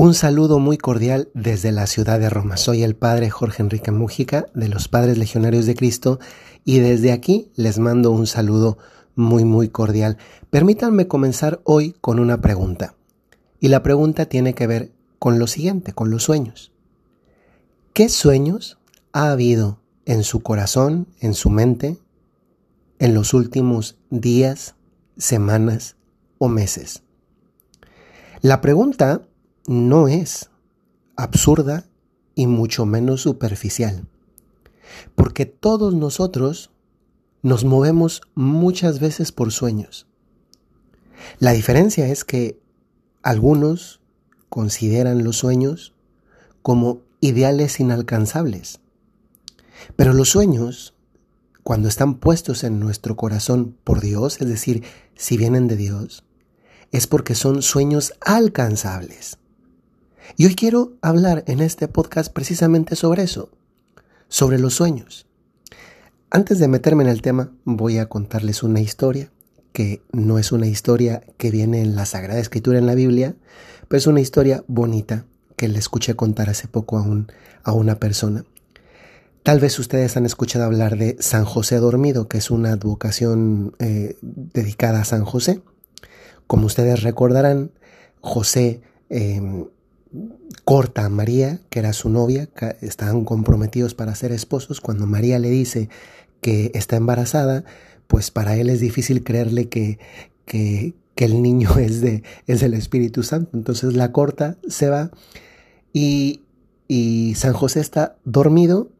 Un saludo muy cordial desde la ciudad de Roma. Soy el padre Jorge Enrique Mújica de los Padres Legionarios de Cristo y desde aquí les mando un saludo muy muy cordial. Permítanme comenzar hoy con una pregunta. Y la pregunta tiene que ver con lo siguiente, con los sueños. ¿Qué sueños ha habido en su corazón, en su mente, en los últimos días, semanas o meses? La pregunta no es absurda y mucho menos superficial. Porque todos nosotros nos movemos muchas veces por sueños. La diferencia es que algunos consideran los sueños como ideales inalcanzables. Pero los sueños, cuando están puestos en nuestro corazón por Dios, es decir, si vienen de Dios, es porque son sueños alcanzables. Y hoy quiero hablar en este podcast precisamente sobre eso, sobre los sueños. Antes de meterme en el tema, voy a contarles una historia, que no es una historia que viene en la Sagrada Escritura en la Biblia, pero es una historia bonita que le escuché contar hace poco a, un, a una persona. Tal vez ustedes han escuchado hablar de San José Dormido, que es una advocación eh, dedicada a San José. Como ustedes recordarán, José em, corta a María, que era su novia, estaban comprometidos para ser esposos. Cuando María le dice que está embarazada, pues para él es difícil creerle que, que, el niño es, de, es del Espíritu Santo. Entonces la corta, se va y, y San José está dormido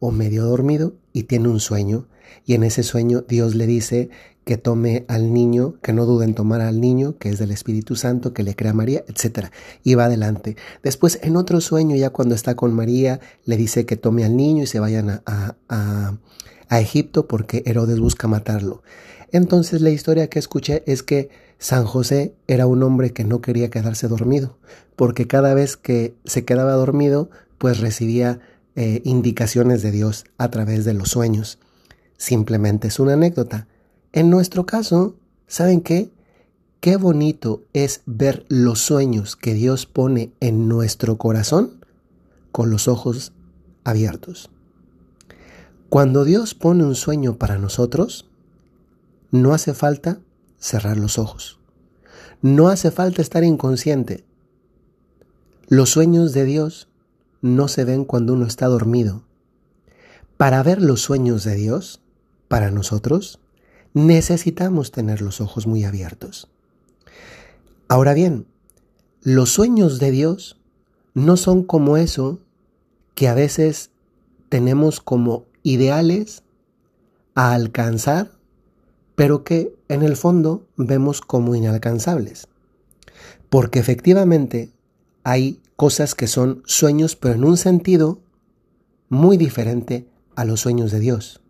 o medio dormido y tiene un sueño. Y en ese sueño Dios le dice que tome al niño, que no dude en tomar al niño, que es del Espíritu Santo, que le crea a María, etc. Y va adelante. Después, en otro sueño, ya cuando está con María, le dice que tome al niño y se vayan a, a, a Egipto porque Herodes busca matarlo. Entonces la historia que escuché es que San José era un hombre que no quería quedarse dormido, porque cada vez que se quedaba dormido, pues recibía eh, indicaciones de Dios a través de los sueños. Simplemente es una anécdota. En nuestro caso, ¿saben qué? Qué bonito es ver los sueños que Dios pone en nuestro corazón con los ojos abiertos. Cuando Dios pone un sueño para nosotros, no hace falta cerrar los ojos. No hace falta estar inconsciente. Los sueños de Dios no se ven cuando uno está dormido. Para ver los sueños de Dios, para nosotros, necesitamos tener los ojos muy abiertos. Ahora bien, los sueños de Dios no son como eso que a veces tenemos como ideales a alcanzar, pero que en el fondo vemos como inalcanzables. Porque efectivamente hay cosas que son sueños, pero en un sentido muy diferente a los sueños de Dios.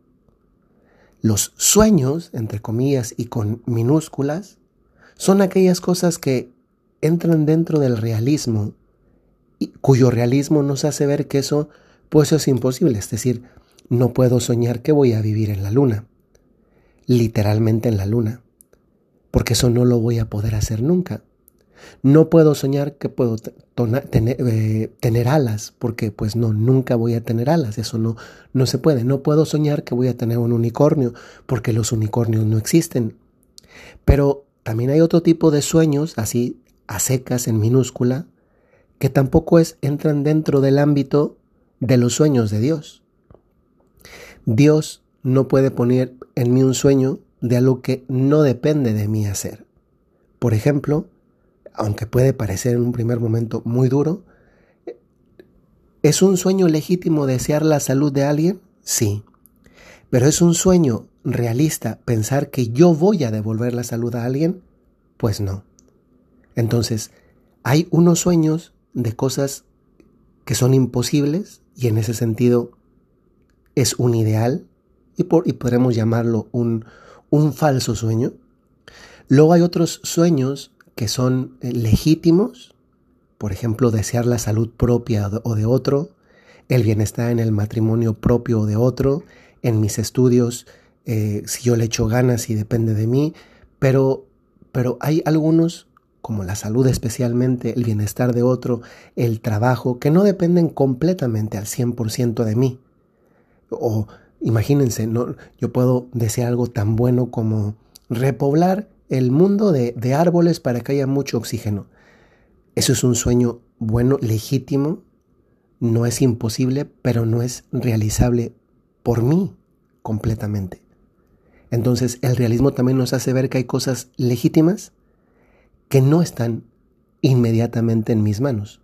Los sueños, entre comillas y con minúsculas, son aquellas cosas que entran dentro del realismo, y cuyo realismo nos hace ver que eso, pues es imposible. Es decir, no puedo soñar que voy a vivir en la luna, literalmente en la luna, porque eso no lo voy a poder hacer nunca. No puedo soñar que puedo tener, eh, tener, alas, porque pues no, nunca voy a tener alas, eso no, no se puede. No puedo soñar que voy a tener un unicornio, porque los unicornios no existen. Pero también hay otro tipo de sueños, así a secas en minúscula, que tampoco es, entran dentro del ámbito de los sueños de Dios. Dios no puede poner en mí un sueño de algo que no depende de mí hacer. Por ejemplo, aunque puede parecer en un primer momento muy duro, ¿es un sueño legítimo desear la salud de alguien? Sí. Pero ¿es un sueño realista pensar que yo voy a devolver la salud a alguien? Pues no. Entonces, hay unos sueños de cosas que son imposibles y en ese sentido es un ideal y, por, podremos llamarlo un, un falso sueño. Luego hay otros sueños que son eh, legítimos, por ejemplo, desear la salud propia o de otro, el bienestar en el matrimonio propio o de otro, en mis estudios, eh, si yo le echo ganas y depende de mí, pero, pero hay algunos como la salud especialmente, el bienestar de otro, el trabajo, que no dependen completamente al 100% de mí. O imagínense, no, yo puedo desear algo tan bueno como repoblar el mundo de, de árboles para que haya mucho oxígeno. Eso es un sueño bueno, legítimo, no es imposible, pero no es realizable por mí completamente. Entonces el realismo también nos hace ver que hay cosas legítimas que no están inmediatamente en mis manos.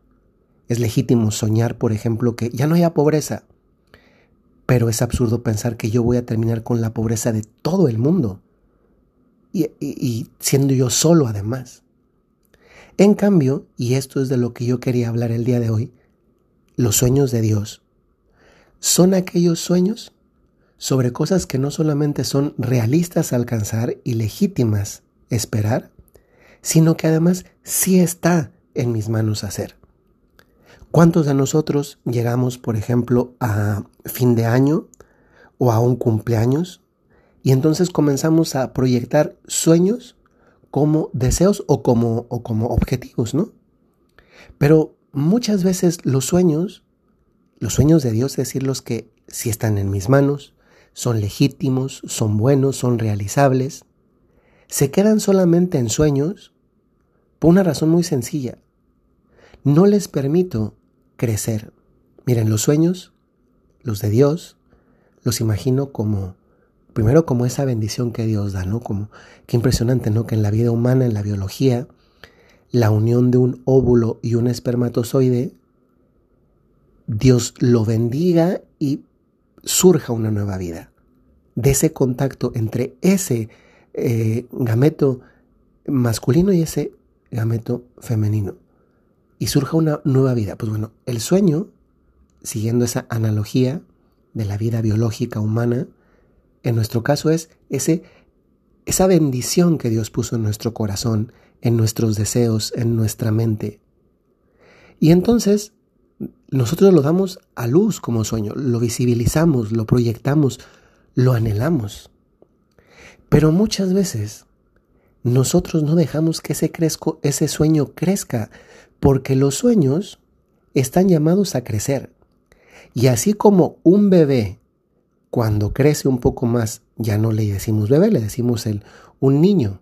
Es legítimo soñar, por ejemplo, que ya no haya pobreza, pero es absurdo pensar que yo voy a terminar con la pobreza de todo el mundo y, siendo yo solo además. En cambio, y esto es de lo que yo quería hablar el día de hoy, los sueños de Dios son aquellos sueños sobre cosas que no solamente son realistas alcanzar y legítimas esperar, sino que además sí está en mis manos hacer. ¿Cuántos de nosotros llegamos, por ejemplo, a fin de año o a un cumpleaños y entonces comenzamos a proyectar sueños como deseos o como, o como objetivos, ¿no? Pero muchas veces los sueños, los sueños de Dios, es decir, los que sí están en mis manos, son legítimos, son buenos, son realizables, se quedan solamente en sueños por una razón muy sencilla. No les permito crecer. Miren, los sueños, los de Dios, los imagino como, primero como esa bendición que Dios da, ¿no? Como, qué impresionante, ¿no? Que en la vida humana, en la biología, la unión de un óvulo y un espermatozoide, Dios lo bendiga y surja una nueva vida. De ese contacto entre ese eh, gameto masculino y ese gameto femenino. Y surja una nueva vida. Pues bueno, el sueño, siguiendo esa analogía de la vida biológica humana, en nuestro caso es ese, esa bendición que Dios puso en nuestro corazón, en nuestros deseos, en nuestra mente. Y entonces nosotros lo damos a luz como sueño, lo visibilizamos, lo proyectamos, lo anhelamos. Pero muchas veces nosotros no dejamos que ese, crezco, ese sueño crezca, porque los sueños están llamados a crecer. Y así como un bebé, cuando crece un poco más, ya no le decimos bebé, le decimos el, un niño.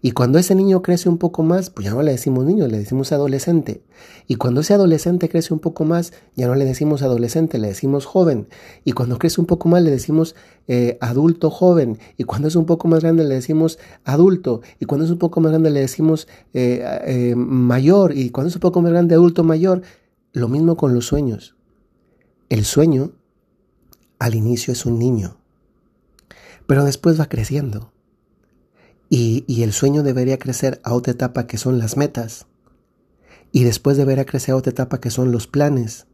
Y cuando ese niño crece un poco más, pues ya no le decimos niño, le decimos adolescente. Y cuando ese adolescente crece un poco más, ya no le decimos adolescente, le decimos joven. Y cuando crece un poco más, le decimos eh, adulto joven. Y cuando es un poco más grande, le decimos adulto. Y cuando es un poco más grande, le decimos eh, eh, mayor. Y cuando es un poco más grande, adulto mayor. Lo mismo con los sueños. El sueño al inicio es un niño, pero después va creciendo y, el sueño debería crecer a otra etapa que son las metas. Y después debería crecer a otra etapa que son los planes.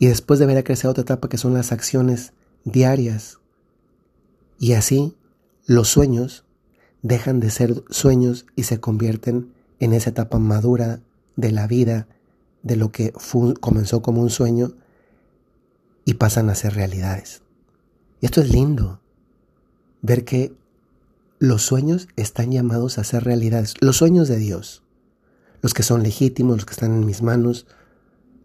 Y después debería crecer a otra etapa que son las acciones diarias. Y así los sueños dejan de ser sueños y se convierten en esa etapa madura de la vida, de lo que comenzó como un sueño y pasan a ser realidades. Y esto es lindo, ver que los sueños están llamados a ser realidades. Los sueños de Dios. Los que son legítimos, los que están en mis manos,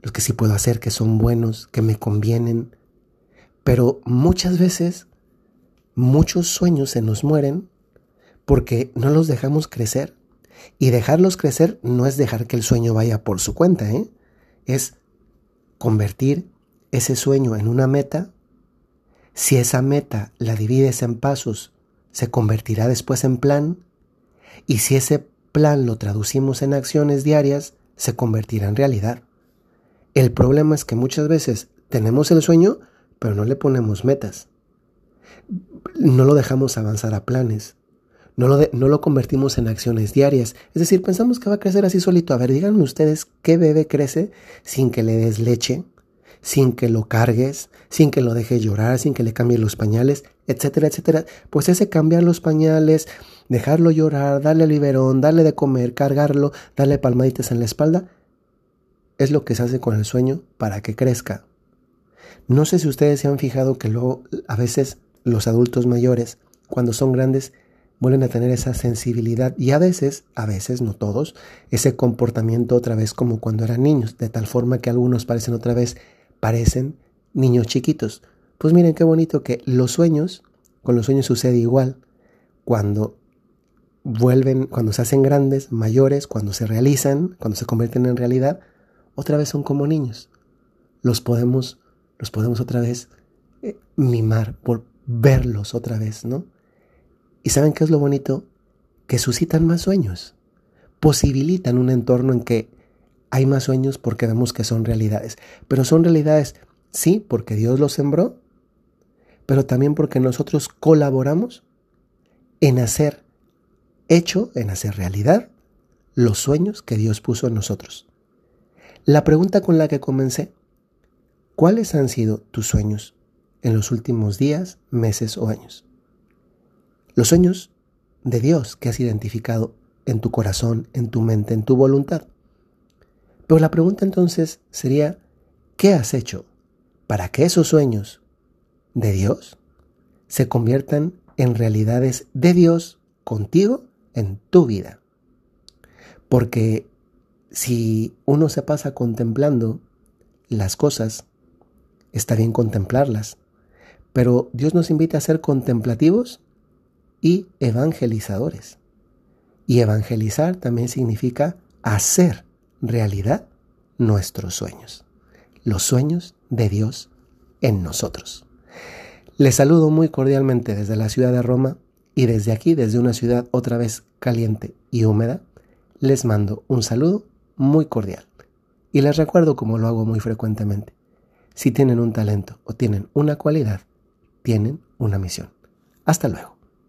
los que sí puedo hacer, que son buenos, que me convienen. Pero muchas veces, muchos sueños se nos mueren porque no los dejamos crecer. Y dejarlos crecer no es dejar que el sueño vaya por su cuenta, ¿eh? es convertir ese sueño en una meta. Si esa meta la divides en pasos se convertirá después en plan y si ese plan lo traducimos en acciones diarias, se convertirá en realidad. El problema es que muchas veces tenemos el sueño, pero no le ponemos metas. No lo dejamos avanzar a planes. No lo, no lo convertimos en acciones diarias. Es decir, pensamos que va a crecer así solito. A ver, díganme ustedes qué bebé crece sin que le des leche, sin que lo cargues, sin que lo dejes llorar, sin que le cambies los pañales, etcétera, etcétera. Pues ese cambiar los pañales, dejarlo llorar, darle liberón, darle de comer, cargarlo, darle palmaditas en la espalda, es lo que se hace con el sueño para que crezca. No sé si ustedes se han fijado que luego a veces los adultos mayores, cuando son grandes, vuelven a tener esa sensibilidad y a veces, a veces, no todos, ese comportamiento otra vez como cuando eran niños, de tal forma que algunos parecen otra vez, parecen niños chiquitos. Pues miren qué bonito que los sueños, con los sueños sucede igual. Cuando vuelven, cuando se hacen grandes, mayores, cuando se realizan, cuando se convierten en realidad, otra vez son como niños. Los podemos, los podemos otra vez eh, mimar, por verlos otra vez, ¿no? ¿Y saben qué es lo bonito? Que suscitan más sueños, posibilitan un entorno en que hay más sueños porque vemos que son realidades. Pero son realidades, sí, porque Dios los sembró, pero también porque nosotros colaboramos en hacer hecho, en hacer realidad, los sueños que Dios puso en nosotros. La pregunta con la que comencé, ¿cuáles han sido tus sueños en los últimos días, meses o años? Los sueños de Dios que has identificado en tu corazón, en tu mente, en tu voluntad. Pero la pregunta entonces sería, ¿qué has hecho para que esos sueños de Dios se conviertan en realidades de Dios contigo en tu vida? Porque si uno se pasa contemplando las cosas, está bien contemplarlas, pero Dios nos invita a ser contemplativos y evangelizadores. Y evangelizar también significa hacer realidad nuestros sueños, los sueños de Dios en nosotros. Les saludo muy cordialmente desde la ciudad de Roma y desde aquí, desde una ciudad otra vez caliente y húmeda, les mando un saludo muy cordial. Y les recuerdo como lo hago muy frecuentemente, si tienen un talento o tienen una cualidad, tienen una misión. Hasta luego.